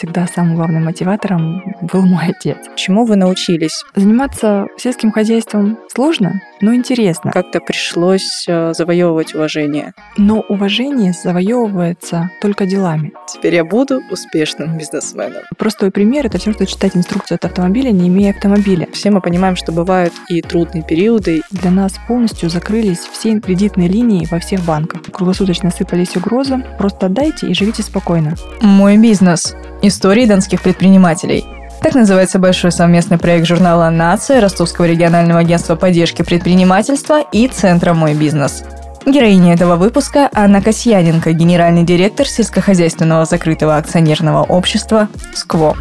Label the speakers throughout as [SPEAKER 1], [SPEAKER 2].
[SPEAKER 1] всегда самым главным мотиватором был мой отец.
[SPEAKER 2] Чему вы научились?
[SPEAKER 1] Заниматься сельским хозяйством сложно, но интересно.
[SPEAKER 2] Как-то пришлось э, завоевывать уважение.
[SPEAKER 1] Но уважение завоевывается только делами.
[SPEAKER 2] Теперь я буду успешным бизнесменом.
[SPEAKER 1] Простой пример — это все, что читать инструкцию от автомобиля, не имея автомобиля.
[SPEAKER 2] Все мы понимаем, что бывают и трудные периоды.
[SPEAKER 1] Для нас полностью закрылись все кредитные линии во всех банках. Круглосуточно сыпались угрозы. Просто отдайте и живите спокойно.
[SPEAKER 3] Мой бизнес. Истории донских предпринимателей. Так называется большой совместный проект журнала «Нация», Ростовского регионального агентства поддержки предпринимательства и Центра «Мой бизнес». Героиня этого выпуска – Анна Касьяненко, генеральный директор сельскохозяйственного закрытого акционерного общества «СКВО».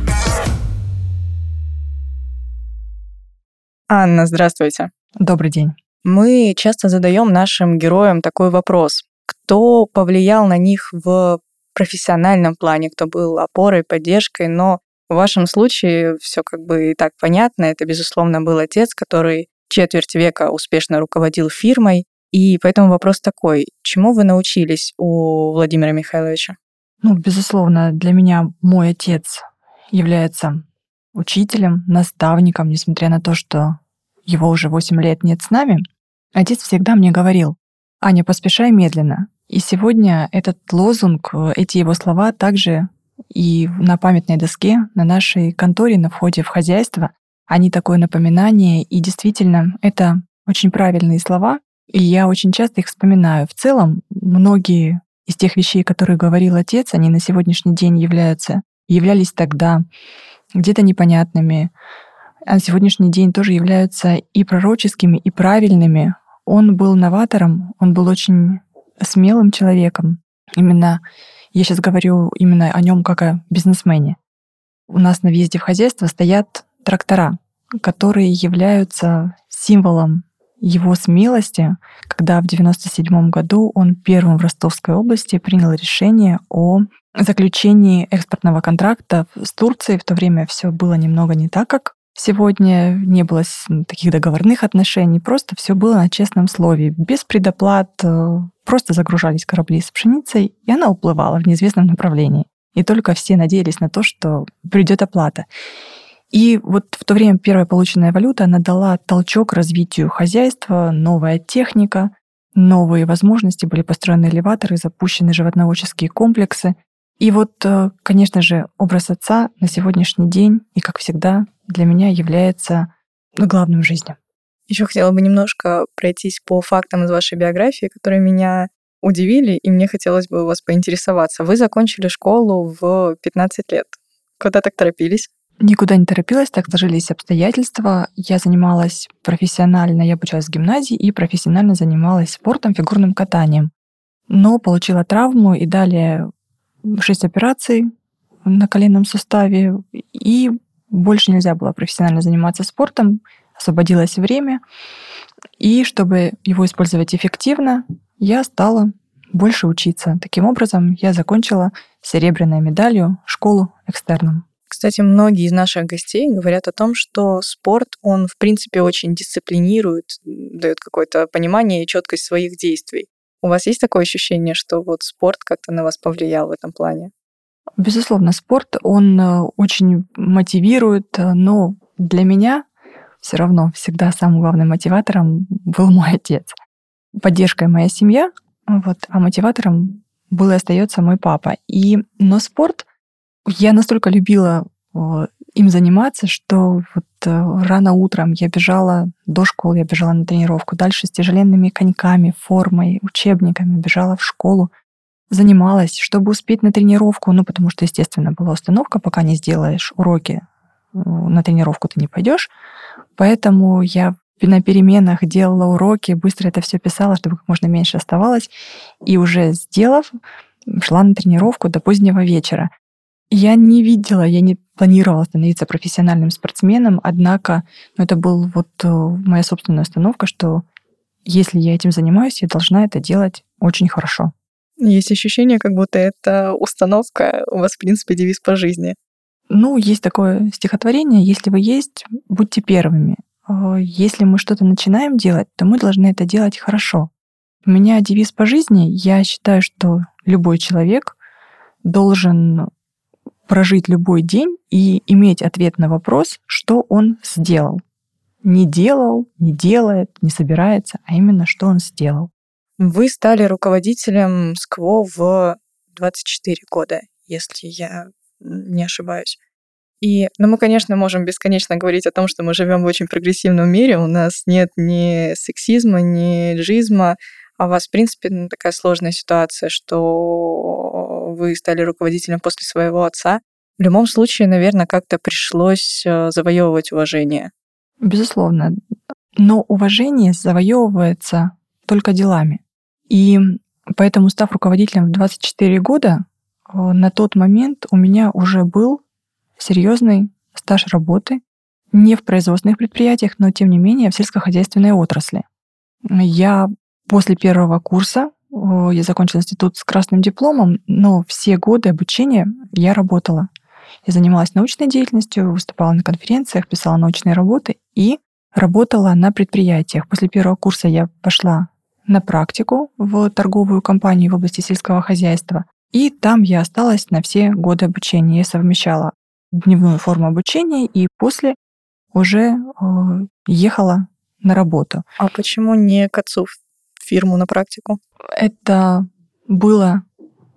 [SPEAKER 2] Анна, здравствуйте.
[SPEAKER 1] Добрый день.
[SPEAKER 2] Мы часто задаем нашим героям такой вопрос. Кто повлиял на них в профессиональном плане, кто был опорой, поддержкой, но в вашем случае все как бы и так понятно. Это, безусловно, был отец, который четверть века успешно руководил фирмой. И поэтому вопрос такой, чему вы научились у Владимира Михайловича?
[SPEAKER 1] Ну, безусловно, для меня мой отец является учителем, наставником, несмотря на то, что его уже 8 лет нет с нами. Отец всегда мне говорил, Аня, поспешай медленно. И сегодня этот лозунг, эти его слова также и на памятной доске на нашей конторе на входе в хозяйство они такое напоминание, и действительно, это очень правильные слова, и я очень часто их вспоминаю. В целом, многие из тех вещей, которые говорил отец, они на сегодняшний день являются, являлись тогда где-то непонятными, а на сегодняшний день тоже являются и пророческими, и правильными. Он был новатором, он был очень смелым человеком. Именно я сейчас говорю именно о нем как о бизнесмене. У нас на въезде в хозяйство стоят трактора, которые являются символом его смелости, когда в 1997 году он первым в Ростовской области принял решение о заключении экспортного контракта с Турцией. В то время все было немного не так, как сегодня. Не было таких договорных отношений, просто все было на честном слове, без предоплат, э, Просто загружались корабли с пшеницей, и она уплывала в неизвестном направлении. И только все надеялись на то, что придет оплата. И вот в то время первая полученная валюта, она дала толчок развитию хозяйства, новая техника, новые возможности, были построены элеваторы, запущены животноводческие комплексы. И вот, э, конечно же, образ отца на сегодняшний день и, как всегда, для меня является главным в жизни.
[SPEAKER 2] Еще хотела бы немножко пройтись по фактам из вашей биографии, которые меня удивили, и мне хотелось бы у вас поинтересоваться. Вы закончили школу в 15 лет. Куда так торопились?
[SPEAKER 1] Никуда не торопилась, так сложились обстоятельства. Я занималась профессионально, я обучалась в гимназии и профессионально занималась спортом, фигурным катанием. Но получила травму и далее 6 операций на коленном суставе, и больше нельзя было профессионально заниматься спортом освободилось время, и чтобы его использовать эффективно, я стала больше учиться. Таким образом, я закончила серебряной медалью школу экстерном.
[SPEAKER 2] Кстати, многие из наших гостей говорят о том, что спорт, он, в принципе, очень дисциплинирует, дает какое-то понимание и четкость своих действий. У вас есть такое ощущение, что вот спорт как-то на вас повлиял в этом плане?
[SPEAKER 1] Безусловно, спорт, он э, очень мотивирует, э, но для меня все равно всегда самым главным мотиватором был мой отец. Поддержкой моя семья, вот, а мотиватором был и остается мой папа. И, но спорт я настолько любила им заниматься, что вот э, рано утром я бежала до школы, я бежала на тренировку, дальше с тяжеленными коньками, формой, учебниками, бежала в школу, занималась, чтобы успеть на тренировку, ну, потому что, естественно, была установка, пока не сделаешь уроки, на тренировку ты не пойдешь. Поэтому я на переменах делала уроки, быстро это все писала, чтобы как можно меньше оставалось. И уже сделав, шла на тренировку до позднего вечера. Я не видела, я не планировала становиться профессиональным спортсменом, однако ну, это была вот э, моя собственная установка, что если я этим занимаюсь, я должна это делать очень хорошо.
[SPEAKER 2] Есть ощущение, как будто это установка, у вас, в принципе, девиз по жизни.
[SPEAKER 1] Ну, есть такое стихотворение, если вы есть, будьте первыми. А, если мы что-то начинаем делать, то мы должны это делать хорошо. У меня девиз по жизни, я считаю, что любой человек должен прожить любой день и иметь ответ на вопрос, что он сделал. Не делал, не делает, не собирается, а именно, что он сделал.
[SPEAKER 2] Вы стали руководителем СКВО в 24 года, если я не ошибаюсь. И, ну, мы, конечно, можем бесконечно говорить о том, что мы живем в очень прогрессивном мире, у нас нет ни сексизма, ни джизма, а у вас, в принципе, ну, такая сложная ситуация, что вы стали руководителем после своего отца. В любом случае, наверное, как-то пришлось э, завоевывать уважение.
[SPEAKER 1] Безусловно. Но уважение завоевывается только делами. И поэтому, став руководителем в 24 года, э, на тот момент у меня уже был серьезный стаж работы, не в производственных предприятиях, но тем не менее в сельскохозяйственной отрасли. Я после первого курса, э, я закончила институт с красным дипломом, но все годы обучения я работала. Я занималась научной деятельностью, выступала на конференциях, писала научные работы и работала на предприятиях. После первого курса я пошла на практику в торговую компанию в области сельского хозяйства. И там я осталась на все годы обучения. Я совмещала дневную форму обучения и после уже э, ехала на работу.
[SPEAKER 2] А почему не к отцу в фирму на практику?
[SPEAKER 1] Это было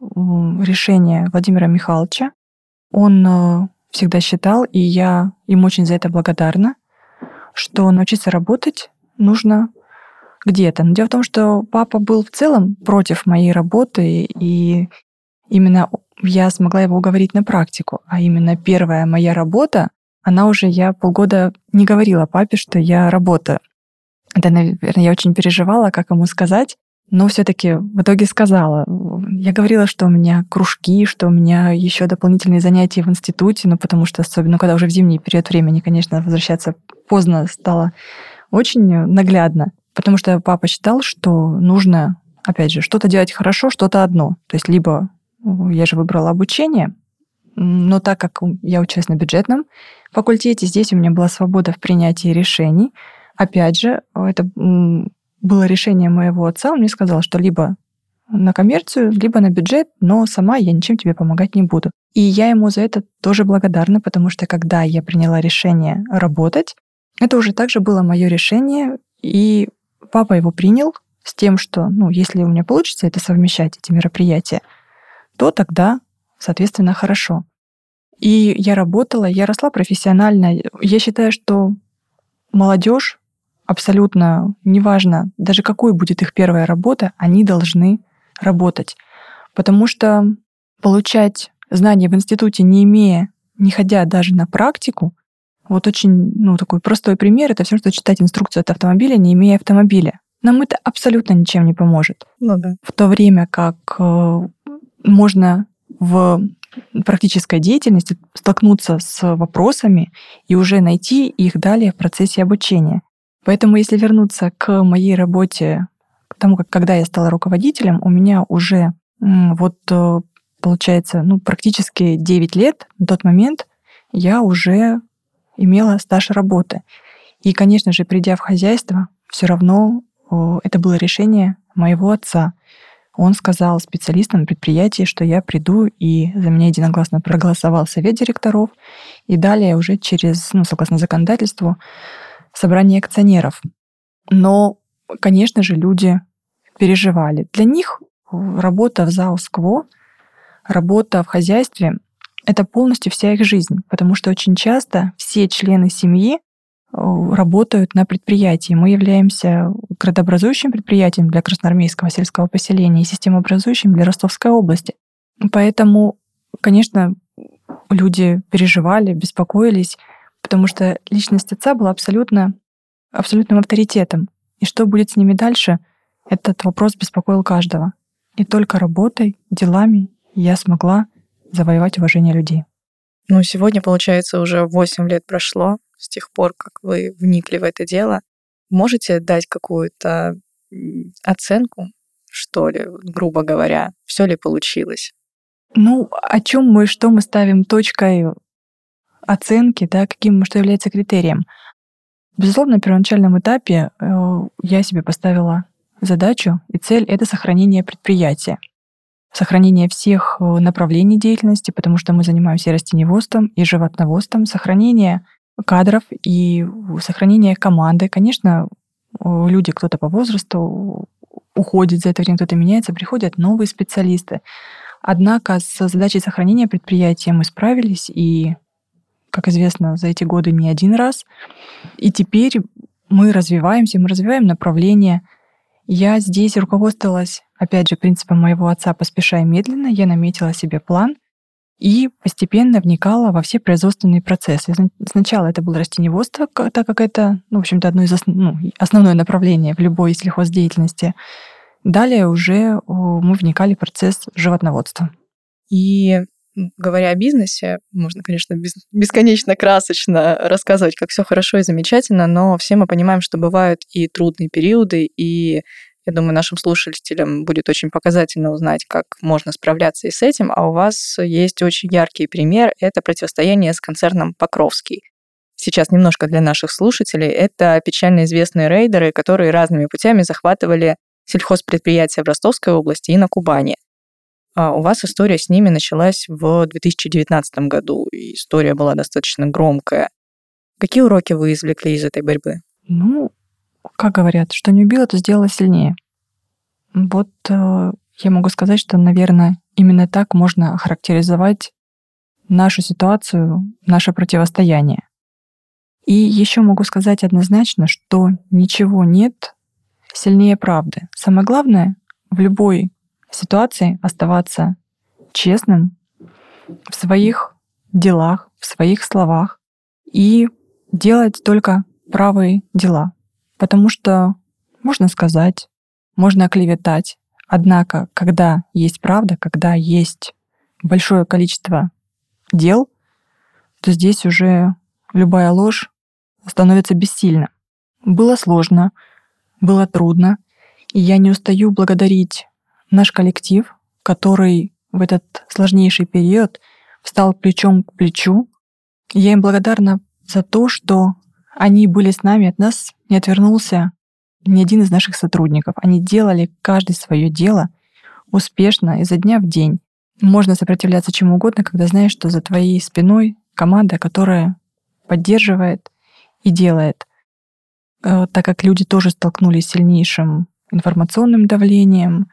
[SPEAKER 1] решение Владимира Михайловича. Он э, всегда считал, и я им очень за это благодарна, что научиться работать нужно где-то. Но дело в том, что папа был в целом против моей работы, и именно я смогла его уговорить на практику. А именно первая моя работа, она уже, я полгода не говорила папе, что я работаю. Это, наверное, я очень переживала, как ему сказать, но все-таки в итоге сказала. Я говорила, что у меня кружки, что у меня еще дополнительные занятия в институте, ну потому что особенно, когда уже в зимний период времени, конечно, возвращаться поздно стало очень наглядно. Потому что папа считал, что нужно, опять же, что-то делать хорошо, что-то одно. То есть либо я же выбрала обучение, но так как я училась на бюджетном факультете, здесь у меня была свобода в принятии решений. Опять же, это было решение моего отца. Он мне сказал, что либо на коммерцию, либо на бюджет, но сама я ничем тебе помогать не буду. И я ему за это тоже благодарна, потому что когда я приняла решение работать, это уже также было мое решение, и Папа его принял с тем, что, ну, если у меня получится это совмещать, эти мероприятия, то тогда, соответственно, хорошо. И я работала, я росла профессионально. Я считаю, что молодежь абсолютно неважно, даже какой будет их первая работа, они должны работать. Потому что получать знания в институте, не имея, не ходя даже на практику, вот очень, ну, такой простой пример, это все, что читать инструкцию от автомобиля, не имея автомобиля. Нам это абсолютно ничем не поможет.
[SPEAKER 2] Ну да.
[SPEAKER 1] В то время как э, можно в практической деятельности столкнуться с вопросами и уже найти их далее в процессе обучения. Поэтому если вернуться к моей работе, к тому, как когда я стала руководителем, у меня уже вот э, получается, ну, практически 9 лет на тот момент я уже имела стаж работы. И, конечно же, придя в хозяйство, все равно это было решение моего отца. Он сказал специалистам на предприятии, что я приду, и за меня единогласно проголосовал совет директоров, и далее уже через, ну, согласно законодательству, собрание акционеров. Но, конечно же, люди переживали. Для них работа в ЗАО «Скво», работа в хозяйстве это полностью вся их жизнь, потому что очень часто все члены семьи э, работают на предприятии. Мы являемся градообразующим предприятием для Красноармейского сельского поселения и системообразующим для Ростовской области. Поэтому, конечно, люди переживали, беспокоились, потому что личность отца была абсолютно, абсолютным авторитетом. И что будет с ними дальше, этот вопрос беспокоил каждого. И только работой, делами я смогла завоевать уважение людей.
[SPEAKER 2] Ну, сегодня, получается, уже 8 лет прошло с тех пор, как вы вникли в это дело. Можете дать какую-то оценку, что ли, грубо говоря, все ли получилось?
[SPEAKER 1] Ну, о чем мы, что мы ставим точкой оценки, да, каким, что является критерием? Безусловно, на первоначальном этапе э, я себе поставила задачу и цель — это сохранение предприятия. Сохранение всех э, направлений деятельности, потому что мы занимаемся и растеневодством, и животноводством, сохранение кадров и сохранение команды. Конечно, люди, кто-то по возрасту уходит за это время, кто-то меняется, приходят новые специалисты. Однако с задачей сохранения предприятия мы справились, и, как известно, за эти годы не один раз. И теперь мы развиваемся, мы развиваем направление. Я здесь руководствовалась, опять же, принципом моего отца «поспешай медленно». Я наметила себе план и постепенно вникала во все производственные процессы. Сначала это было растеневодство, так как это, ну, в общем-то, одно из основ... ну, основное направление в любой сельхоздеятельности. Далее уже мы вникали в процесс животноводства.
[SPEAKER 2] И говоря о бизнесе, можно, конечно, бесконечно красочно рассказывать, как все хорошо и замечательно, но все мы понимаем, что бывают и трудные периоды, и я думаю, нашим слушателям будет очень показательно узнать, как можно справляться и с этим. А у вас есть очень яркий пример. Это противостояние с концерном «Покровский». Сейчас немножко для наших слушателей. Это печально известные рейдеры, которые разными путями захватывали сельхозпредприятия в Ростовской области и на Кубани. А у вас история с ними началась в 2019 году, и история была достаточно громкая. Какие уроки вы извлекли из этой борьбы?
[SPEAKER 1] Ну, как говорят, что не убило, то сделало сильнее. Вот э, я могу сказать, что, наверное, именно так можно охарактеризовать нашу ситуацию, наше противостояние. И еще могу сказать однозначно, что ничего нет сильнее правды. Самое главное в любой ситуации оставаться честным в своих делах, в своих словах и делать только правые дела. Потому что можно сказать, можно оклеветать, однако, когда есть правда, когда есть большое количество дел, то здесь уже любая ложь становится бессильна. Было сложно, было трудно, и я не устаю благодарить наш коллектив, который в этот сложнейший период встал плечом к плечу. Я им благодарна за то, что они были с нами, от нас не отвернулся ни один из наших сотрудников. Они делали каждый свое дело успешно изо дня в день. Можно сопротивляться чему угодно, когда знаешь, что за твоей спиной команда, которая поддерживает и делает. Э, так как люди тоже столкнулись с сильнейшим информационным давлением,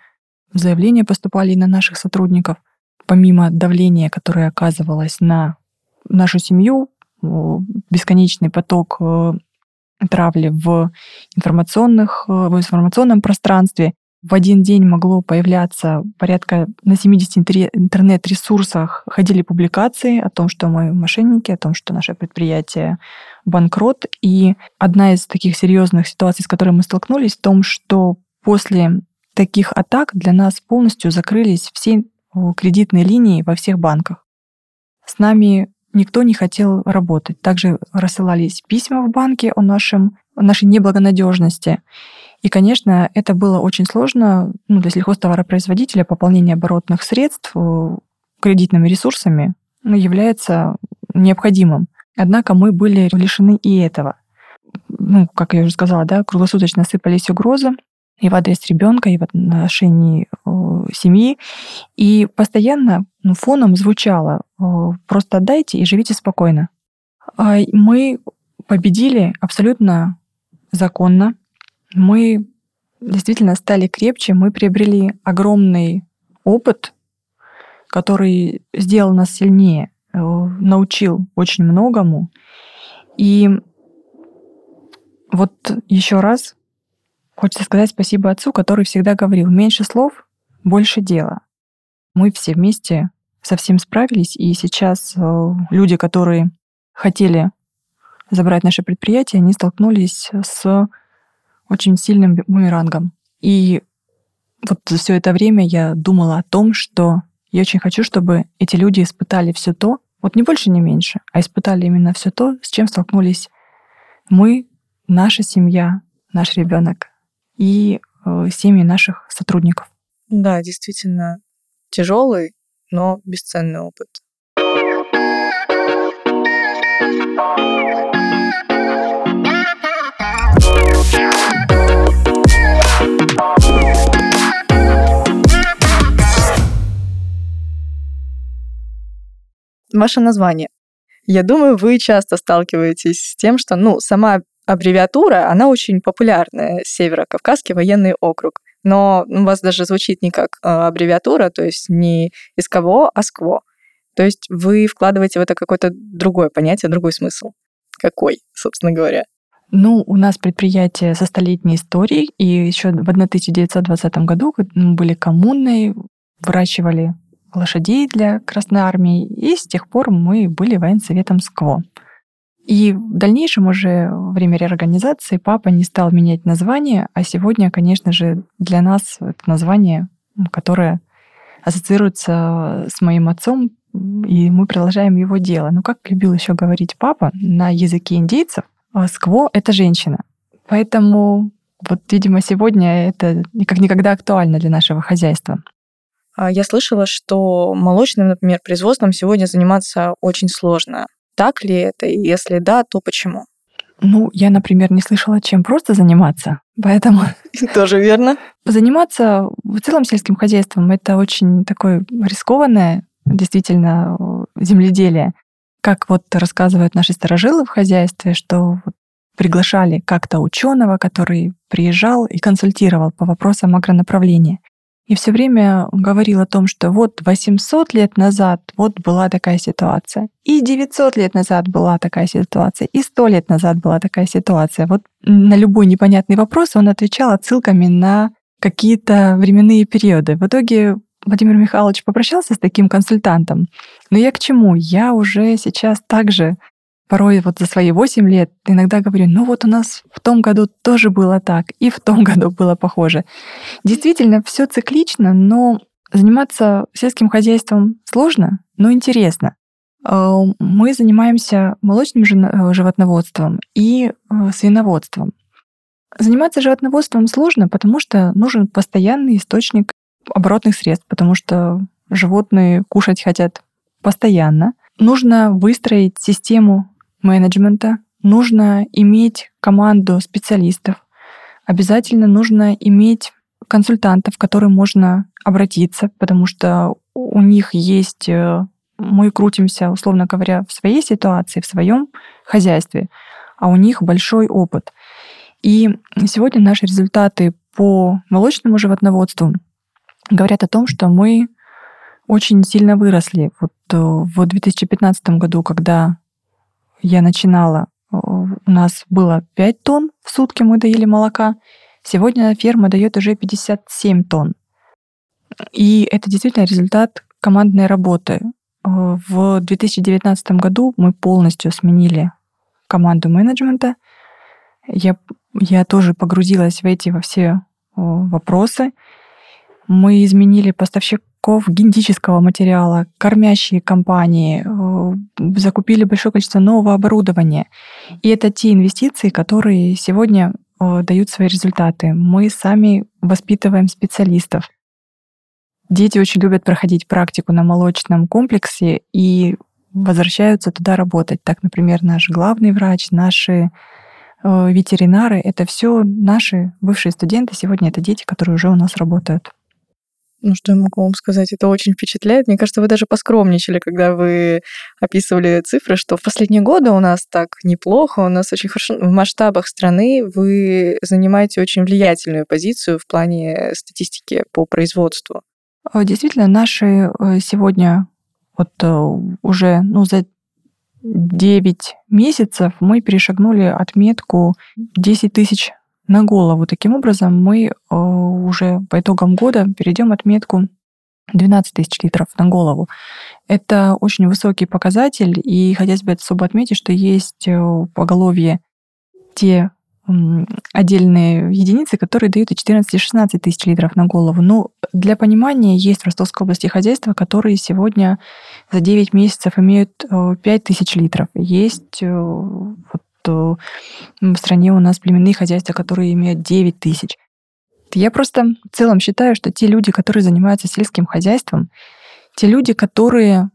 [SPEAKER 1] заявления поступали и на наших сотрудников. Помимо давления, которое оказывалось на нашу семью, бесконечный поток э, травли в, информационных, э, в информационном пространстве. В один день могло появляться порядка на 70 интернет-ресурсах ходили публикации о том, что мы мошенники, о том, что наше предприятие банкрот. И одна из таких серьезных ситуаций, с которой мы столкнулись, в том, что после таких атак для нас полностью закрылись все кредитные линии во всех банках. С нами никто не хотел работать. Также рассылались письма в банке о, нашем, о нашей неблагонадежности. И, конечно, это было очень сложно ну, для сельхозтоваропроизводителя. Пополнение оборотных средств э, кредитными ресурсами ну, является необходимым. Однако мы были лишены и этого. Ну, как я уже сказала, да, круглосуточно сыпались угрозы и в адрес ребенка, и в отношении э, семьи. И постоянно ну, фоном звучало э, «просто отдайте и живите спокойно». А мы победили абсолютно законно. Мы действительно стали крепче, мы приобрели огромный опыт, который сделал нас сильнее, э, научил очень многому. И вот еще раз Хочется сказать спасибо отцу, который всегда говорил, меньше слов, больше дела. Мы все вместе совсем справились, и сейчас э, люди, которые хотели забрать наше предприятие, они столкнулись с очень сильным бумерангом. И вот все это время я думала о том, что я очень хочу, чтобы эти люди испытали все то, вот не больше, не меньше, а испытали именно все то, с чем столкнулись мы, наша семья, наш ребенок и э, семьи наших сотрудников.
[SPEAKER 2] Да, действительно тяжелый, но бесценный опыт. Ваше название. Я думаю, вы часто сталкиваетесь с тем, что, ну, сама аббревиатура, она очень популярная, Северо-Кавказский военный округ. Но у вас даже звучит не как э, аббревиатура, то есть не СКВО, а СКВО. То есть вы вкладываете в это какое-то другое понятие, другой смысл. Какой, собственно говоря?
[SPEAKER 1] Ну, у нас предприятие со столетней историей, и еще в 1920 году мы были коммунной, выращивали лошадей для Красной Армии, и с тех пор мы были военсоветом СКВО. И в дальнейшем уже во время реорганизации папа не стал менять название, а сегодня, конечно же, для нас это название, которое ассоциируется с моим отцом, и мы продолжаем его дело. Но как любил еще говорить папа, на языке индейцев а скво — это женщина. Поэтому вот, видимо, сегодня это как никогда актуально для нашего хозяйства.
[SPEAKER 2] А я слышала, что молочным, например, производством сегодня заниматься очень сложно. Так ли это? И если да, то почему?
[SPEAKER 1] Ну, я, например, не слышала, чем просто заниматься, поэтому...
[SPEAKER 2] Тоже верно.
[SPEAKER 1] Заниматься в целом сельским хозяйством — это очень такое рискованное, действительно, земледелие. Как вот рассказывают наши старожилы в хозяйстве, что приглашали как-то ученого, который приезжал и консультировал по вопросам агронаправления. И все время говорил о том, что вот 800 лет назад вот была такая ситуация, и 900 лет назад была такая ситуация, и 100 лет назад была такая ситуация. Вот на любой непонятный вопрос он отвечал отсылками на какие-то временные периоды. В итоге Владимир Михайлович попрощался с таким консультантом. Но я к чему? Я уже сейчас также порой вот за свои 8 лет иногда говорю, ну вот у нас в том году тоже было так, и в том году было похоже. Действительно, все циклично, но заниматься сельским хозяйством сложно, но интересно. Э, мы занимаемся молочным э, животноводством и э, свиноводством. Заниматься животноводством сложно, потому что нужен постоянный источник оборотных средств, потому что животные кушать хотят постоянно. Нужно выстроить систему менеджмента, нужно иметь команду специалистов, обязательно нужно иметь консультантов, к которым можно обратиться, потому что у них есть... Э, мы крутимся, условно говоря, в своей ситуации, в своем хозяйстве, а у них большой опыт. И сегодня наши результаты по молочному животноводству говорят о том, что мы очень сильно выросли. Вот э, в 2015 году, когда я начинала, э, у нас было 5 тонн в сутки мы доили молока. Сегодня ферма дает уже 57 тонн. И это действительно результат командной работы. Э, в 2019 году мы полностью сменили команду менеджмента. Я, я тоже погрузилась в эти во все вопросы. Мы изменили поставщиков генетического материала, кормящие компании, э, закупили большое количество нового оборудования. И это те инвестиции, которые сегодня э, дают свои результаты. Мы сами воспитываем специалистов. Дети очень любят проходить практику на молочном комплексе и возвращаются туда работать. Так, например, наш главный врач, наши э, ветеринары — это все наши бывшие студенты. Сегодня это дети, которые уже у нас работают.
[SPEAKER 2] Ну, что я могу вам сказать? Это очень впечатляет. Мне кажется, вы даже поскромничали, когда вы описывали цифры, что в последние годы у нас так неплохо, у нас очень хорошо. В масштабах страны вы занимаете очень влиятельную позицию в плане статистики по производству.
[SPEAKER 1] А, действительно, наши э, сегодня вот э, уже ну, за 9 месяцев мы перешагнули отметку 10 тысяч на голову. Таким образом, мы э, уже по итогам года перейдем отметку 12 тысяч литров на голову. Это очень высокий показатель, и хотелось бы особо отметить, что есть э, поголовье те отдельные единицы, которые дают и 14 и 16 тысяч литров на голову. Ну, для понимания, есть в Ростовской области хозяйства, которые сегодня за 9 месяцев имеют 5 э, тысяч литров. Есть вот что в стране у нас племенные хозяйства, которые имеют 9 тысяч. Я просто в целом считаю, что те люди, которые занимаются сельским хозяйством, те люди, которые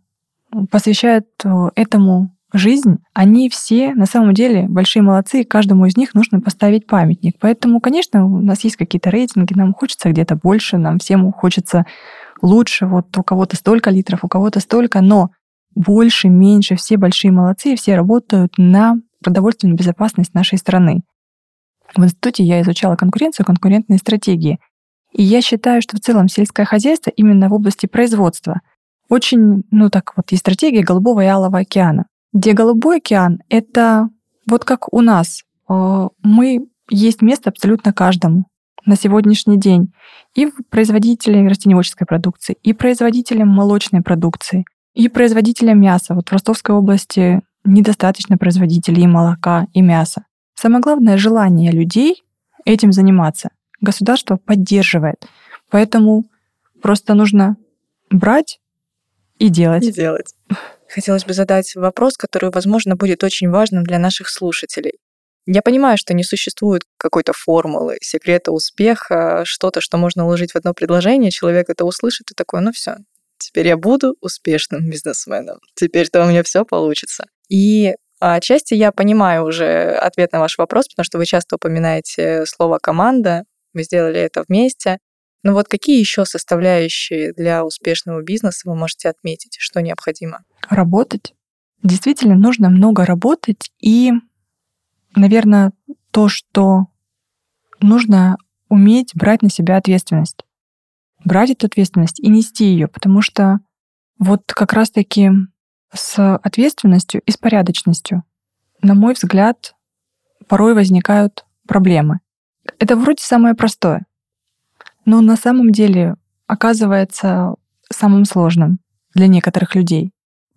[SPEAKER 1] посвящают э, этому жизнь, они все на самом деле большие молодцы, и каждому из них нужно поставить памятник. Поэтому, конечно, у нас есть какие-то рейтинги, нам хочется где-то больше, нам всем хочется лучше, вот у кого-то столько литров, у кого-то столько, но больше, меньше, все большие молодцы, все работают на продовольственную безопасность нашей страны. В институте я изучала конкуренцию, конкурентные стратегии. И я считаю, что в целом сельское хозяйство именно в области производства очень, ну так вот, есть стратегия Голубого и Алого океана, где Голубой океан — это вот как у нас. Э, мы есть место абсолютно каждому на сегодняшний день. И производителям растеневодческой продукции, и производителям молочной продукции, и производителям мяса. Вот в Ростовской области недостаточно производителей молока, и мяса. Самое главное — желание людей этим заниматься. Государство поддерживает. Поэтому просто нужно брать и делать.
[SPEAKER 2] И делать. Хотелось бы задать вопрос, который, возможно, будет очень важным для наших слушателей. Я понимаю, что не существует какой-то формулы, секрета успеха, что-то, что можно уложить в одно предложение, человек это услышит и такой, ну все, теперь я буду успешным бизнесменом, теперь-то у меня все получится. И отчасти я понимаю уже ответ на ваш вопрос, потому что вы часто упоминаете слово «команда», вы сделали это вместе. Но вот какие еще составляющие для успешного бизнеса вы можете отметить, что необходимо?
[SPEAKER 1] Работать. Действительно, нужно много работать и наверное, то, что нужно уметь брать на себя ответственность. Брать эту ответственность и нести ее, потому что вот как раз-таки с ответственностью и с порядочностью, на мой взгляд, порой возникают проблемы. Это вроде самое простое, но на самом деле оказывается самым сложным для некоторых людей.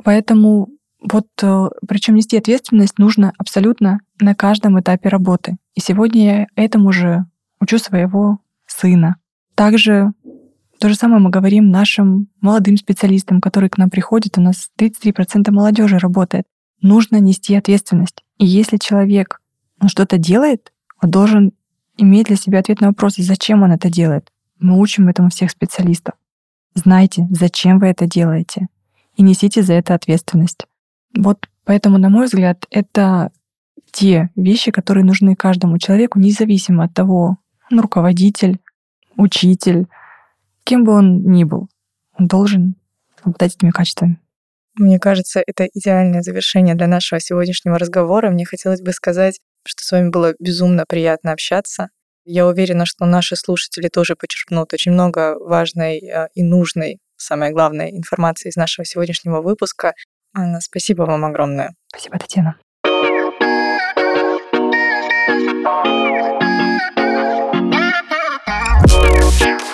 [SPEAKER 1] Поэтому вот э, причем нести ответственность нужно абсолютно на каждом этапе работы. И сегодня я этому же учу своего сына. Также то же самое мы говорим нашим молодым специалистам, которые к нам приходят. У нас 33% молодежи работает. Нужно нести ответственность. И если человек ну, что-то делает, он должен иметь для себя ответ на вопрос, зачем он это делает. Мы учим этому всех специалистов. Знайте, зачем вы это делаете, и несите за это ответственность. Вот поэтому, на мой взгляд, это те вещи, которые нужны каждому человеку, независимо от того, он руководитель, учитель, кем бы он ни был, он должен обладать этими качествами.
[SPEAKER 2] Мне кажется, это идеальное завершение для нашего сегодняшнего разговора. Мне хотелось бы сказать, что с вами было безумно приятно общаться. Я уверена, что наши слушатели тоже почерпнут очень много важной а, и нужной, самое главное, информации из нашего сегодняшнего выпуска. Анна, спасибо вам огромное.
[SPEAKER 1] Спасибо, Татьяна.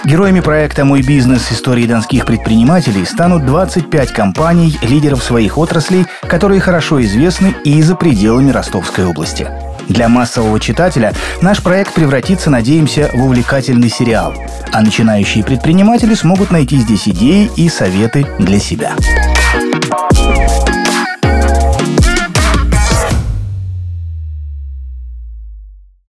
[SPEAKER 4] Героями проекта «Мой бизнес. Истории донских предпринимателей» станут 25 компаний, лидеров своих отраслей, которые хорошо известны и за пределами Ростовской области. Для массового читателя наш проект превратится, надеемся, в увлекательный сериал. А начинающие предприниматели смогут найти здесь идеи и советы для себя.